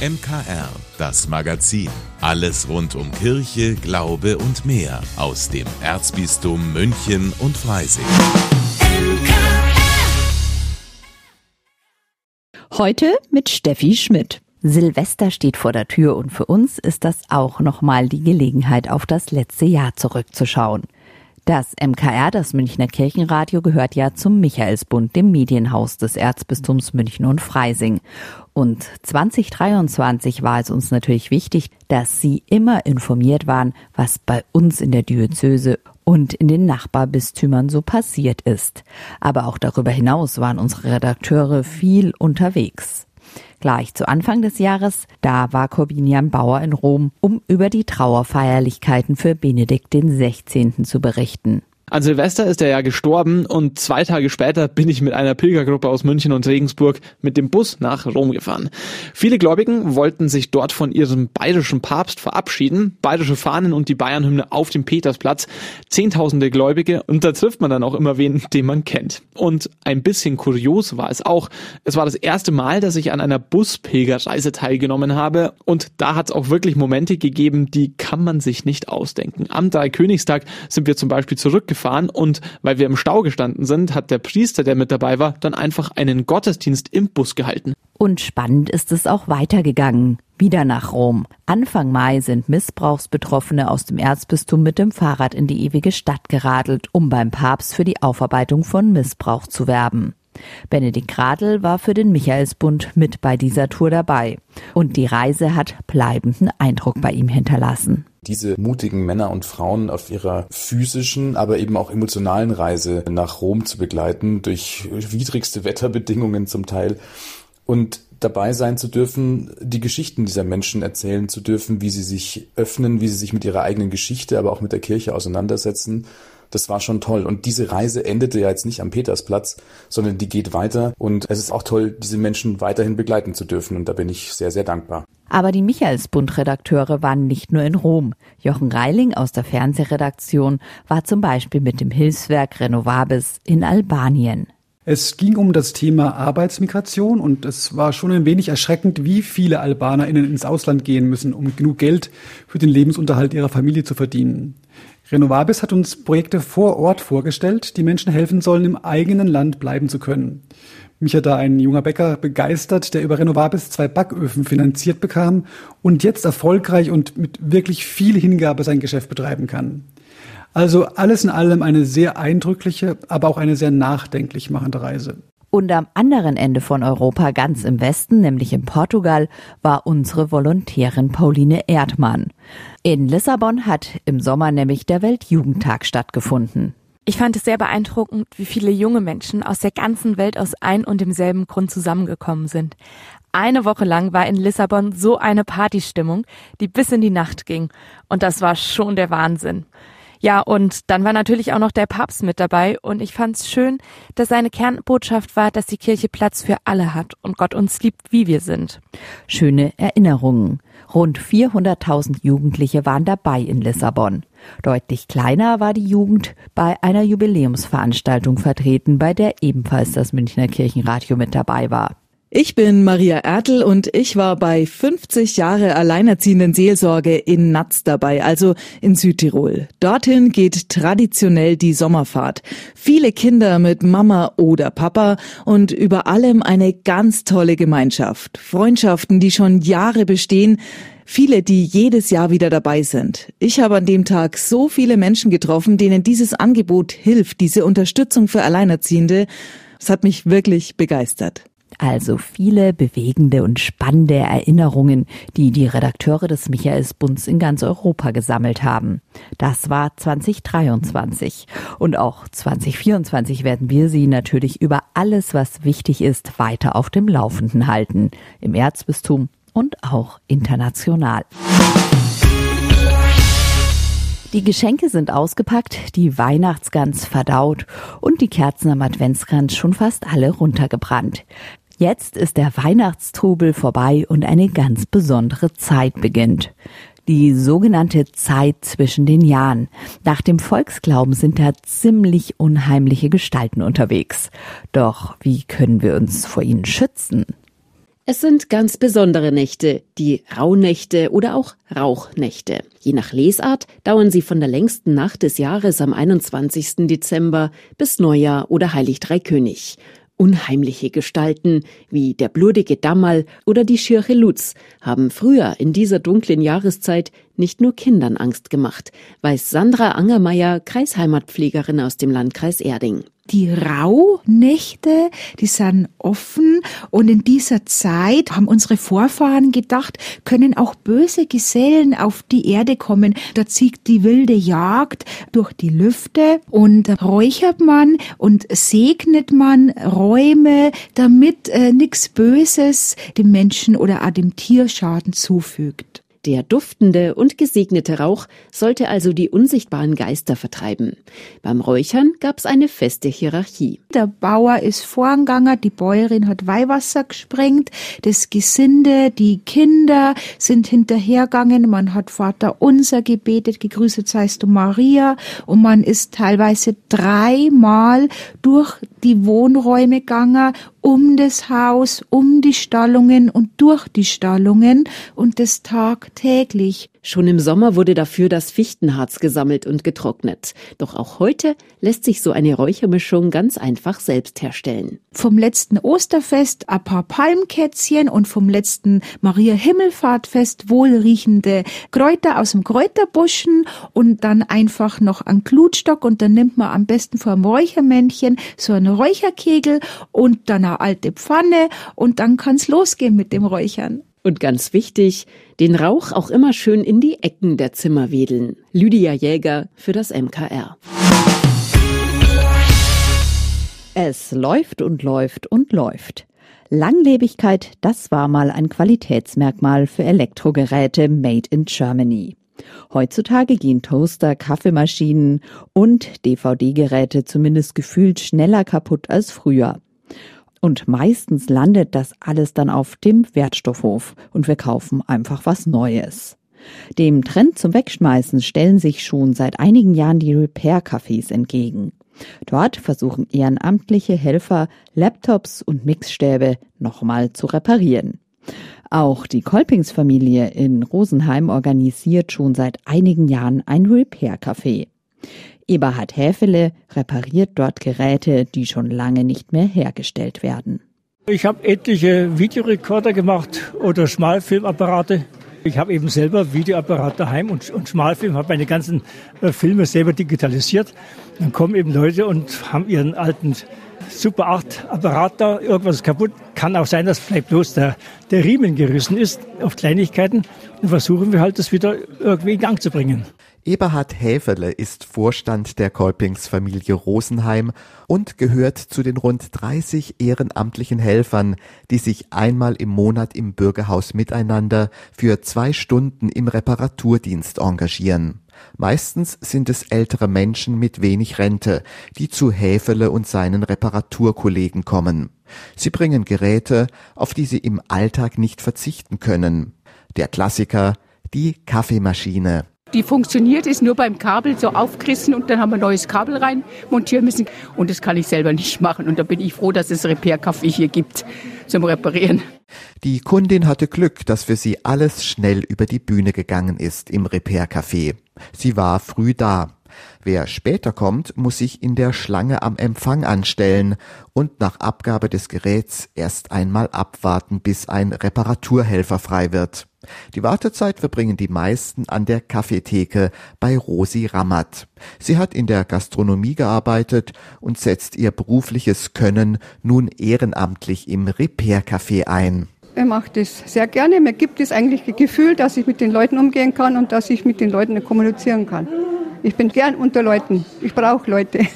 MKR, das Magazin. Alles rund um Kirche, Glaube und mehr aus dem Erzbistum München und Freising. Heute mit Steffi Schmidt. Silvester steht vor der Tür und für uns ist das auch nochmal die Gelegenheit, auf das letzte Jahr zurückzuschauen. Das MKR, das Münchner Kirchenradio, gehört ja zum Michaelsbund, dem Medienhaus des Erzbistums München und Freising. Und 2023 war es uns natürlich wichtig, dass Sie immer informiert waren, was bei uns in der Diözese und in den Nachbarbistümern so passiert ist. Aber auch darüber hinaus waren unsere Redakteure viel unterwegs. Gleich zu Anfang des Jahres, da war Corbinian Bauer in Rom, um über die Trauerfeierlichkeiten für Benedikt XVI. zu berichten. An Silvester ist er ja gestorben und zwei Tage später bin ich mit einer Pilgergruppe aus München und Regensburg mit dem Bus nach Rom gefahren. Viele Gläubigen wollten sich dort von ihrem bayerischen Papst verabschieden. Bayerische Fahnen und die Bayernhymne auf dem Petersplatz. Zehntausende Gläubige und da trifft man dann auch immer wen, den man kennt. Und ein bisschen kurios war es auch. Es war das erste Mal, dass ich an einer Buspilgerreise teilgenommen habe und da hat es auch wirklich Momente gegeben, die kann man sich nicht ausdenken. Am Dreikönigstag sind wir zum Beispiel zurückgefahren gefahren und weil wir im Stau gestanden sind, hat der Priester, der mit dabei war, dann einfach einen Gottesdienst im Bus gehalten. Und spannend ist es auch weitergegangen. Wieder nach Rom. Anfang Mai sind Missbrauchsbetroffene aus dem Erzbistum mit dem Fahrrad in die ewige Stadt geradelt, um beim Papst für die Aufarbeitung von Missbrauch zu werben. Benedikt Gradl war für den Michaelsbund mit bei dieser Tour dabei. Und die Reise hat bleibenden Eindruck bei ihm hinterlassen diese mutigen Männer und Frauen auf ihrer physischen, aber eben auch emotionalen Reise nach Rom zu begleiten, durch widrigste Wetterbedingungen zum Teil. Und dabei sein zu dürfen, die Geschichten dieser Menschen erzählen zu dürfen, wie sie sich öffnen, wie sie sich mit ihrer eigenen Geschichte, aber auch mit der Kirche auseinandersetzen. Das war schon toll. Und diese Reise endete ja jetzt nicht am Petersplatz, sondern die geht weiter. Und es ist auch toll, diese Menschen weiterhin begleiten zu dürfen. Und da bin ich sehr, sehr dankbar. Aber die Michaelsbund-Redakteure waren nicht nur in Rom. Jochen Reiling aus der Fernsehredaktion war zum Beispiel mit dem Hilfswerk Renovabis in Albanien. Es ging um das Thema Arbeitsmigration und es war schon ein wenig erschreckend, wie viele AlbanerInnen ins Ausland gehen müssen, um genug Geld für den Lebensunterhalt ihrer Familie zu verdienen. Renovabis hat uns Projekte vor Ort vorgestellt, die Menschen helfen sollen, im eigenen Land bleiben zu können. Mich hat da ein junger Bäcker begeistert, der über Renovabis zwei Backöfen finanziert bekam und jetzt erfolgreich und mit wirklich viel Hingabe sein Geschäft betreiben kann. Also alles in allem eine sehr eindrückliche, aber auch eine sehr nachdenklich machende Reise. Und am anderen Ende von Europa, ganz im Westen, nämlich in Portugal, war unsere Volontärin Pauline Erdmann. In Lissabon hat im Sommer nämlich der Weltjugendtag stattgefunden. Ich fand es sehr beeindruckend, wie viele junge Menschen aus der ganzen Welt aus ein und demselben Grund zusammengekommen sind. Eine Woche lang war in Lissabon so eine Partystimmung, die bis in die Nacht ging. Und das war schon der Wahnsinn. Ja, und dann war natürlich auch noch der Papst mit dabei und ich fand's schön, dass seine Kernbotschaft war, dass die Kirche Platz für alle hat und Gott uns liebt, wie wir sind. Schöne Erinnerungen. Rund 400.000 Jugendliche waren dabei in Lissabon. Deutlich kleiner war die Jugend bei einer Jubiläumsveranstaltung vertreten, bei der ebenfalls das Münchner Kirchenradio mit dabei war. Ich bin Maria Ertl und ich war bei 50 Jahre alleinerziehenden Seelsorge in Natz dabei, also in Südtirol. Dorthin geht traditionell die Sommerfahrt. Viele Kinder mit Mama oder Papa und über allem eine ganz tolle Gemeinschaft. Freundschaften, die schon Jahre bestehen. Viele, die jedes Jahr wieder dabei sind. Ich habe an dem Tag so viele Menschen getroffen, denen dieses Angebot hilft, diese Unterstützung für Alleinerziehende. Es hat mich wirklich begeistert. Also viele bewegende und spannende Erinnerungen, die die Redakteure des Michaelsbunds in ganz Europa gesammelt haben. Das war 2023. Und auch 2024 werden wir Sie natürlich über alles, was wichtig ist, weiter auf dem Laufenden halten. Im Erzbistum und auch international. Die Geschenke sind ausgepackt, die Weihnachtsgans verdaut und die Kerzen am Adventskranz schon fast alle runtergebrannt. Jetzt ist der Weihnachtstrubel vorbei und eine ganz besondere Zeit beginnt. Die sogenannte Zeit zwischen den Jahren. Nach dem Volksglauben sind da ziemlich unheimliche Gestalten unterwegs. Doch wie können wir uns vor ihnen schützen? Es sind ganz besondere Nächte, die Rauhnächte oder auch Rauchnächte. Je nach Lesart dauern sie von der längsten Nacht des Jahres am 21. Dezember bis Neujahr oder Heilig Dreikönig. Unheimliche Gestalten wie der blutige Dammal oder die Schirche Lutz haben früher in dieser dunklen Jahreszeit nicht nur Kindern Angst gemacht, weiß Sandra Angermeier, Kreisheimatpflegerin aus dem Landkreis Erding die Rauhnächte, die sind offen und in dieser Zeit haben unsere Vorfahren gedacht, können auch böse Gesellen auf die Erde kommen. Da zieht die wilde Jagd durch die Lüfte und räuchert man und segnet man Räume, damit äh, nichts Böses dem Menschen oder auch dem Tier Schaden zufügt. Der duftende und gesegnete Rauch sollte also die unsichtbaren Geister vertreiben. Beim Räuchern gab es eine feste Hierarchie. Der Bauer ist vorangegangen, die Bäuerin hat Weihwasser gesprengt, das Gesinde, die Kinder sind hinterhergegangen, man hat Vater unser gebetet, gegrüßet seist du Maria und man ist teilweise dreimal durch die Wohnräume gegangen, um das Haus, um die Stallungen und durch die Stallungen und das tagtäglich. Schon im Sommer wurde dafür das Fichtenharz gesammelt und getrocknet. Doch auch heute lässt sich so eine Räuchermischung ganz einfach selbst herstellen. Vom letzten Osterfest ein paar Palmkätzchen und vom letzten Maria Himmelfahrtfest wohlriechende Kräuter aus dem Kräuterbuschen und dann einfach noch ein Glutstock und dann nimmt man am besten vom Räuchermännchen so einen Räucherkegel und dann eine alte Pfanne und dann kann's losgehen mit dem Räuchern. Und ganz wichtig, den Rauch auch immer schön in die Ecken der Zimmer wedeln. Lydia Jäger für das MKR. Es läuft und läuft und läuft. Langlebigkeit, das war mal ein Qualitätsmerkmal für Elektrogeräte made in Germany. Heutzutage gehen Toaster, Kaffeemaschinen und DVD-Geräte zumindest gefühlt schneller kaputt als früher. Und meistens landet das alles dann auf dem Wertstoffhof und wir kaufen einfach was Neues. Dem Trend zum Wegschmeißen stellen sich schon seit einigen Jahren die Repair-Cafés entgegen. Dort versuchen ehrenamtliche Helfer, Laptops und Mixstäbe nochmal zu reparieren. Auch die Kolpingsfamilie in Rosenheim organisiert schon seit einigen Jahren ein Repair-Café. Eberhard Häfele repariert dort Geräte, die schon lange nicht mehr hergestellt werden. Ich habe etliche Videorekorder gemacht oder Schmalfilmapparate. Ich habe eben selber Videoapparat daheim und, und Schmalfilm, habe meine ganzen äh, Filme selber digitalisiert. Dann kommen eben Leute und haben ihren alten Super 8 Apparat da, irgendwas ist kaputt. Kann auch sein, dass vielleicht bloß der, der Riemen gerissen ist auf Kleinigkeiten. Dann versuchen wir halt, das wieder irgendwie in Gang zu bringen. Eberhard Häferle ist Vorstand der Kolpingsfamilie Rosenheim und gehört zu den rund 30 ehrenamtlichen Helfern, die sich einmal im Monat im Bürgerhaus miteinander für zwei Stunden im Reparaturdienst engagieren. Meistens sind es ältere Menschen mit wenig Rente, die zu Häfele und seinen Reparaturkollegen kommen. Sie bringen Geräte, auf die sie im Alltag nicht verzichten können. Der Klassiker, die Kaffeemaschine. Die funktioniert, ist nur beim Kabel so aufgerissen und dann haben wir neues Kabel rein montieren müssen. Und das kann ich selber nicht machen. Und da bin ich froh, dass es Repair-Café hier gibt zum Reparieren. Die Kundin hatte Glück, dass für sie alles schnell über die Bühne gegangen ist im Repair-Café. Sie war früh da. Wer später kommt, muss sich in der Schlange am Empfang anstellen und nach Abgabe des Geräts erst einmal abwarten, bis ein Reparaturhelfer frei wird. Die Wartezeit verbringen die meisten an der Kaffeetheke bei Rosi Rammert. Sie hat in der Gastronomie gearbeitet und setzt ihr berufliches Können nun ehrenamtlich im Repair-Café ein. Er macht es sehr gerne. Mir gibt es eigentlich das Gefühl, dass ich mit den Leuten umgehen kann und dass ich mit den Leuten kommunizieren kann. Ich bin gern unter Leuten. Ich brauche Leute.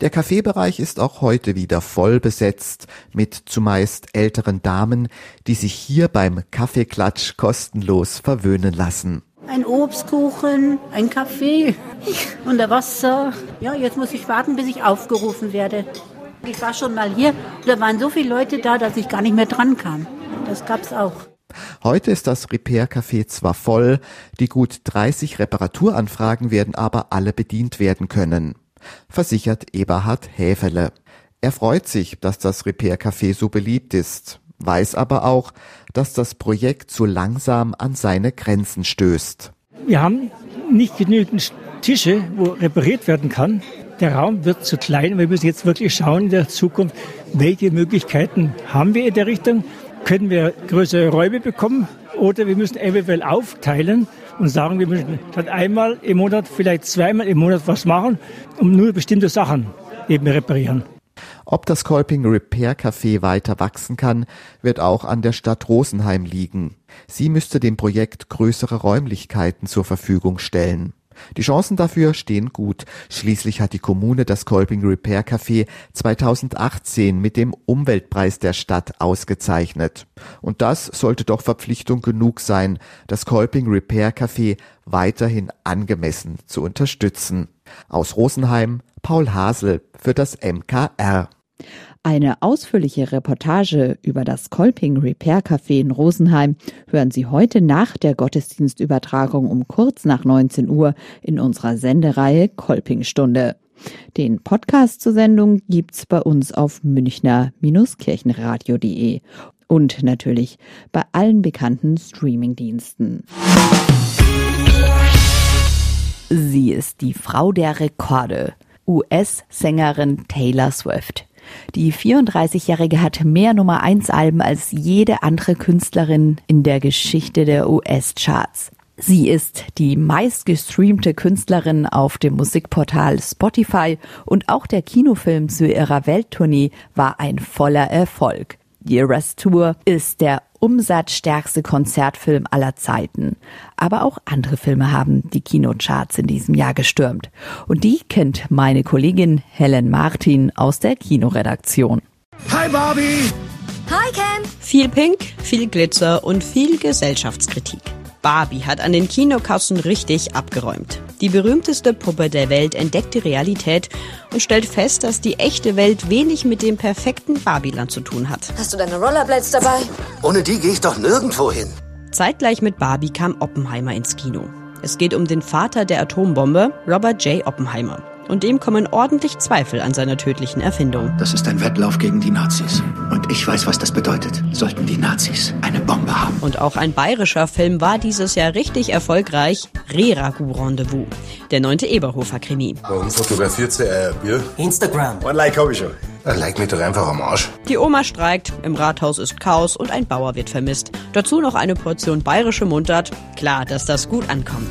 Der Kaffeebereich ist auch heute wieder voll besetzt mit zumeist älteren Damen, die sich hier beim Kaffeeklatsch kostenlos verwöhnen lassen. Ein Obstkuchen, ein Kaffee und ein Wasser. Ja, jetzt muss ich warten, bis ich aufgerufen werde. Ich war schon mal hier, da waren so viele Leute da, dass ich gar nicht mehr dran kam. Das gab's auch. Heute ist das Repair-Café zwar voll, die gut 30 Reparaturanfragen werden aber alle bedient werden können, versichert Eberhard Häfele. Er freut sich, dass das Repair-Café so beliebt ist. weiß aber auch, dass das Projekt so langsam an seine Grenzen stößt. Wir haben nicht genügend Tische, wo repariert werden kann. Der Raum wird zu klein. Wir müssen jetzt wirklich schauen in der Zukunft, welche Möglichkeiten haben wir in der Richtung. Können wir größere Räume bekommen oder wir müssen eventuell aufteilen und sagen, wir müssen statt einmal im Monat vielleicht zweimal im Monat was machen, um nur bestimmte Sachen eben reparieren. Ob das Kolping Repair Café weiter wachsen kann, wird auch an der Stadt Rosenheim liegen. Sie müsste dem Projekt größere Räumlichkeiten zur Verfügung stellen. Die Chancen dafür stehen gut. Schließlich hat die Kommune das Kolping Repair Café 2018 mit dem Umweltpreis der Stadt ausgezeichnet. Und das sollte doch Verpflichtung genug sein, das Kolping Repair Café weiterhin angemessen zu unterstützen. Aus Rosenheim Paul Hasel für das MKR. Eine ausführliche Reportage über das Kolping Repair Café in Rosenheim hören Sie heute nach der Gottesdienstübertragung um kurz nach 19 Uhr in unserer Sendereihe Kolpingstunde. Den Podcast zur Sendung gibt's bei uns auf münchner-kirchenradio.de und natürlich bei allen bekannten Streamingdiensten. Sie ist die Frau der Rekorde, US-Sängerin Taylor Swift. Die 34-Jährige hat mehr Nummer 1 Alben als jede andere Künstlerin in der Geschichte der US-Charts. Sie ist die meistgestreamte Künstlerin auf dem Musikportal Spotify und auch der Kinofilm zu ihrer Welttournee war ein voller Erfolg. Die Eras Tour ist der umsatzstärkste Konzertfilm aller Zeiten. Aber auch andere Filme haben die Kinocharts in diesem Jahr gestürmt. Und die kennt meine Kollegin Helen Martin aus der Kinoredaktion. Hi Barbie! Hi Ken! Viel Pink, viel Glitzer und viel Gesellschaftskritik. Barbie hat an den Kinokassen richtig abgeräumt. Die berühmteste Puppe der Welt entdeckt die Realität und stellt fest, dass die echte Welt wenig mit dem perfekten Barbieland zu tun hat. Hast du deine Rollerblades dabei? Ohne die gehe ich doch nirgendwo hin. Zeitgleich mit Barbie kam Oppenheimer ins Kino. Es geht um den Vater der Atombombe, Robert J. Oppenheimer und dem kommen ordentlich Zweifel an seiner tödlichen Erfindung. Das ist ein Wettlauf gegen die Nazis. Und ich weiß, was das bedeutet. Sollten die Nazis eine Bombe haben. Und auch ein bayerischer Film war dieses Jahr richtig erfolgreich. Reragu Rendezvous. Der neunte Eberhofer-Krimi. Warum fotografiert sie ein Bier? Instagram. Ein Like hab ich schon. Ein Like mich doch einfach am Arsch. Die Oma streikt, im Rathaus ist Chaos und ein Bauer wird vermisst. Dazu noch eine Portion bayerische Mundart. Klar, dass das gut ankommt.